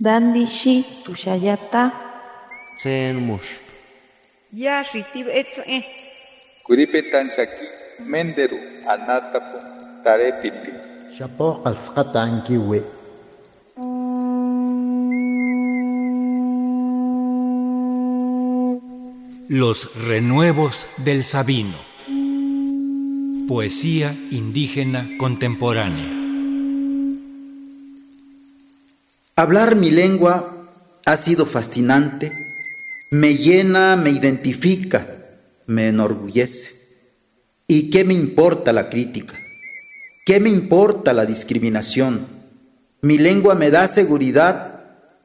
Dandishi tushayata. Tsen mush. Ya shitib etze. Kuripetan shaki menderu anatapu tarepiti. Shapo alzqata ankiwe. Los renuevos del Sabino. Poesía indígena contemporánea. Hablar mi lengua ha sido fascinante, me llena, me identifica, me enorgullece. ¿Y qué me importa la crítica? ¿Qué me importa la discriminación? Mi lengua me da seguridad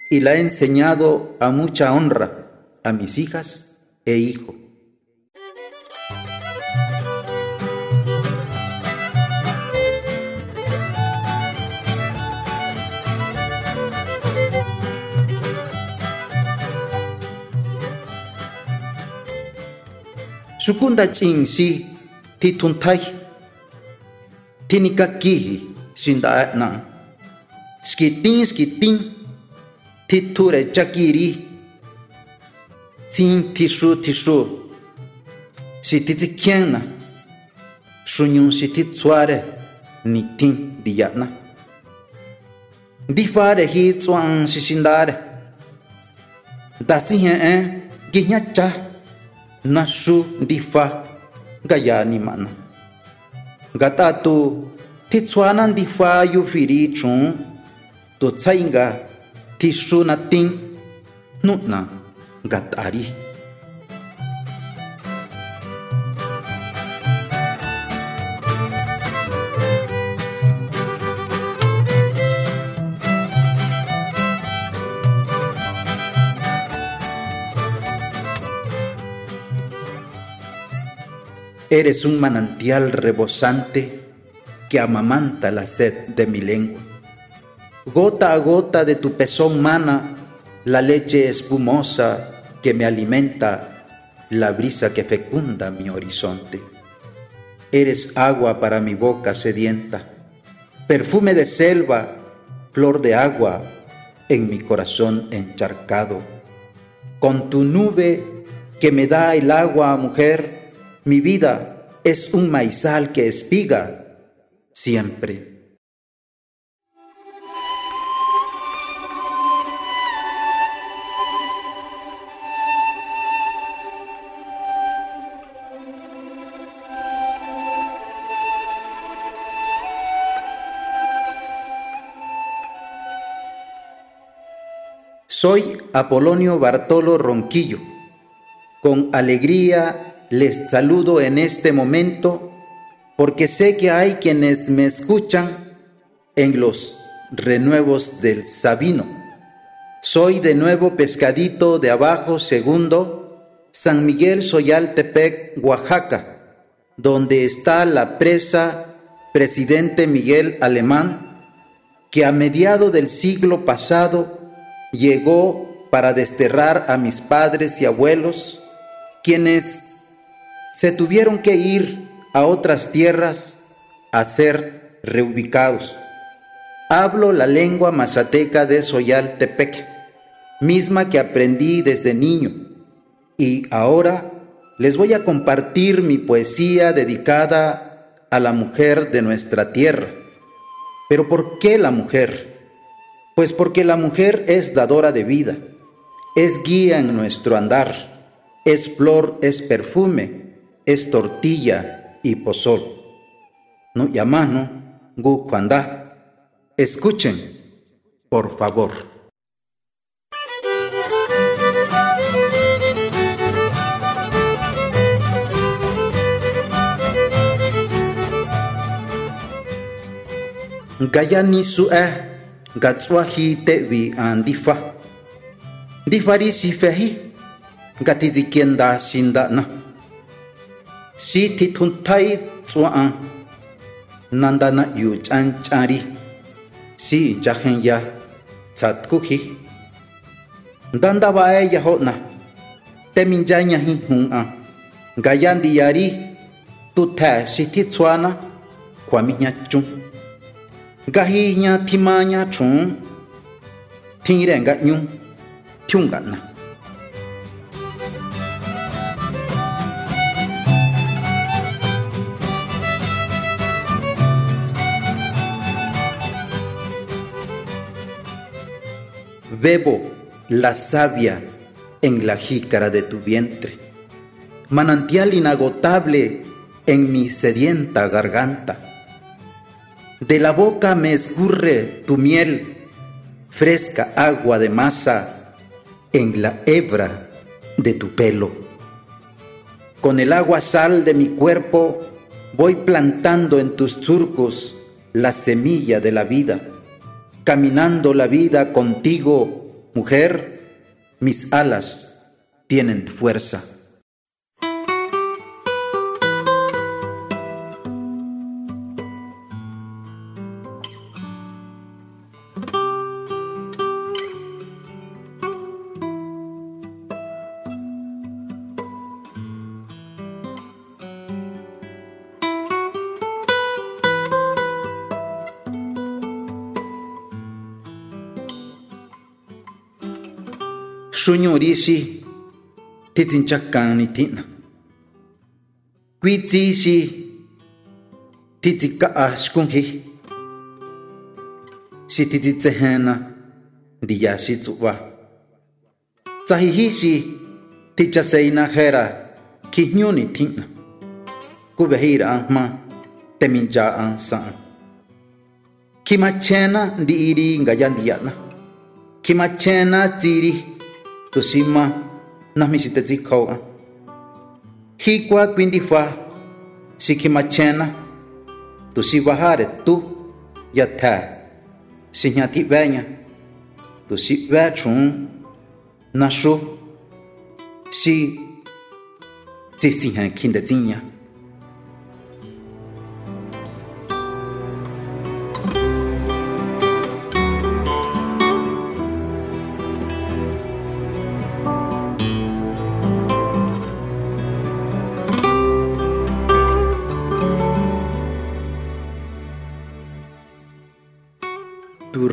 y la he enseñado a mucha honra a mis hijas e hijo. sukunda chinsi ti tuntai tinika kihi sindaatna skitin skitin ti ture chakiri tsin tishu tishu siti tsikiana shunyun siti tsuare nitin diyatna difare hi tsuan sisindare dasi hen en ginya cha. naxú ndifa nkayani'mana ngat'a tu tjitsuana ndifa yufiri chjon tu tsjainga tjixuna tin jnu'na ngat'ari Eres un manantial rebosante que amamanta la sed de mi lengua. Gota a gota de tu pezón mana la leche espumosa que me alimenta, la brisa que fecunda mi horizonte. Eres agua para mi boca sedienta, perfume de selva, flor de agua en mi corazón encharcado. Con tu nube que me da el agua, mujer, mi vida es un maizal que espiga siempre. Soy Apolonio Bartolo Ronquillo. Con alegría les saludo en este momento porque sé que hay quienes me escuchan en los renuevos del Sabino. Soy de nuevo pescadito de abajo segundo, San Miguel Soyaltepec, Oaxaca, donde está la presa Presidente Miguel Alemán, que a mediado del siglo pasado llegó para desterrar a mis padres y abuelos, quienes se tuvieron que ir a otras tierras a ser reubicados. Hablo la lengua mazateca de Soyaltepec, misma que aprendí desde niño, y ahora les voy a compartir mi poesía dedicada a la mujer de nuestra tierra. Pero ¿por qué la mujer? Pues porque la mujer es dadora de vida, es guía en nuestro andar, es flor, es perfume, es tortilla y pozol. No llamano, gu. Escuchen, por favor. Gayani su eh gatswahi tewi andifa difari sifehi gatizi kienda si ti thunthai chua nandana yu chan chari. Si jahen ya chatku hi. Danda bae ya hotna temin janya hi hun a. Gayan diari tu tha si ti chuana kwami nya chung. Gahi nya thimanya chung thingirenga nyung thyungana Bebo la savia en la jícara de tu vientre, manantial inagotable en mi sedienta garganta. De la boca me escurre tu miel, fresca agua de masa en la hebra de tu pelo. Con el agua sal de mi cuerpo voy plantando en tus surcos la semilla de la vida, caminando la vida contigo, mujer, mis alas tienen fuerza. xuñuri xi titsinchakani tihna kuitsi xi titsika'a xkunji xi titsitsejena ndiya xi tsu'va tsajiji xi tichaseina jera kijñuni tjina kuveji'ira jma temincha'a sa'an kjimachjenna ndi'iri ngaya ndiya'na kjimachjenna tsiri tusima nahmisitetzikhou'a jikua kuindifua sikjimachena tusivajare tu yatjaa sijñatji'béña tusi'bé xun naxú xi tsisijña kjindetsiña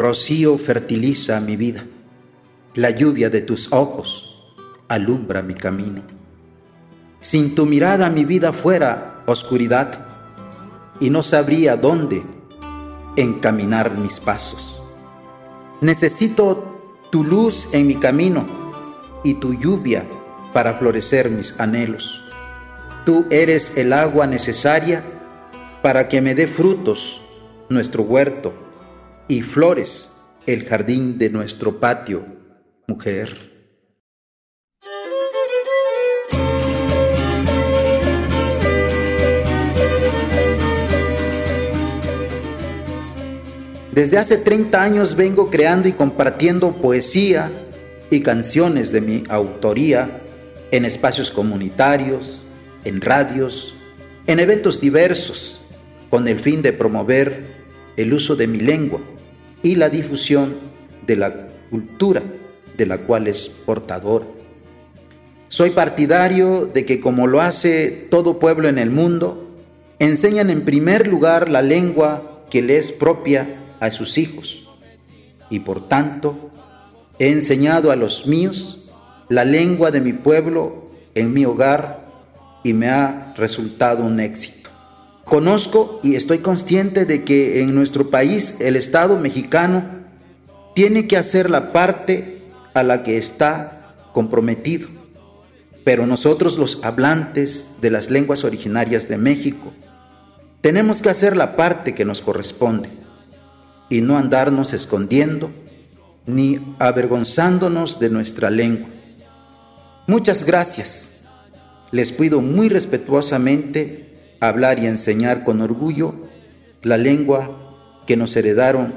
rocío fertiliza mi vida, la lluvia de tus ojos alumbra mi camino. Sin tu mirada mi vida fuera oscuridad y no sabría dónde encaminar mis pasos. Necesito tu luz en mi camino y tu lluvia para florecer mis anhelos. Tú eres el agua necesaria para que me dé frutos nuestro huerto y flores el jardín de nuestro patio, mujer. Desde hace 30 años vengo creando y compartiendo poesía y canciones de mi autoría en espacios comunitarios, en radios, en eventos diversos, con el fin de promover el uso de mi lengua y la difusión de la cultura de la cual es portador. Soy partidario de que como lo hace todo pueblo en el mundo, enseñan en primer lugar la lengua que le es propia a sus hijos. Y por tanto, he enseñado a los míos la lengua de mi pueblo en mi hogar y me ha resultado un éxito. Conozco y estoy consciente de que en nuestro país el Estado mexicano tiene que hacer la parte a la que está comprometido. Pero nosotros los hablantes de las lenguas originarias de México tenemos que hacer la parte que nos corresponde y no andarnos escondiendo ni avergonzándonos de nuestra lengua. Muchas gracias. Les pido muy respetuosamente hablar y enseñar con orgullo la lengua que nos heredaron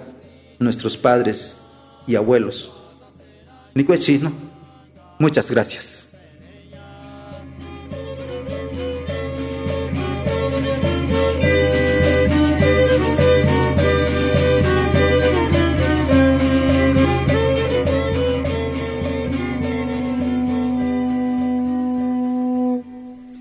nuestros padres y abuelos. Nicuechino, muchas gracias.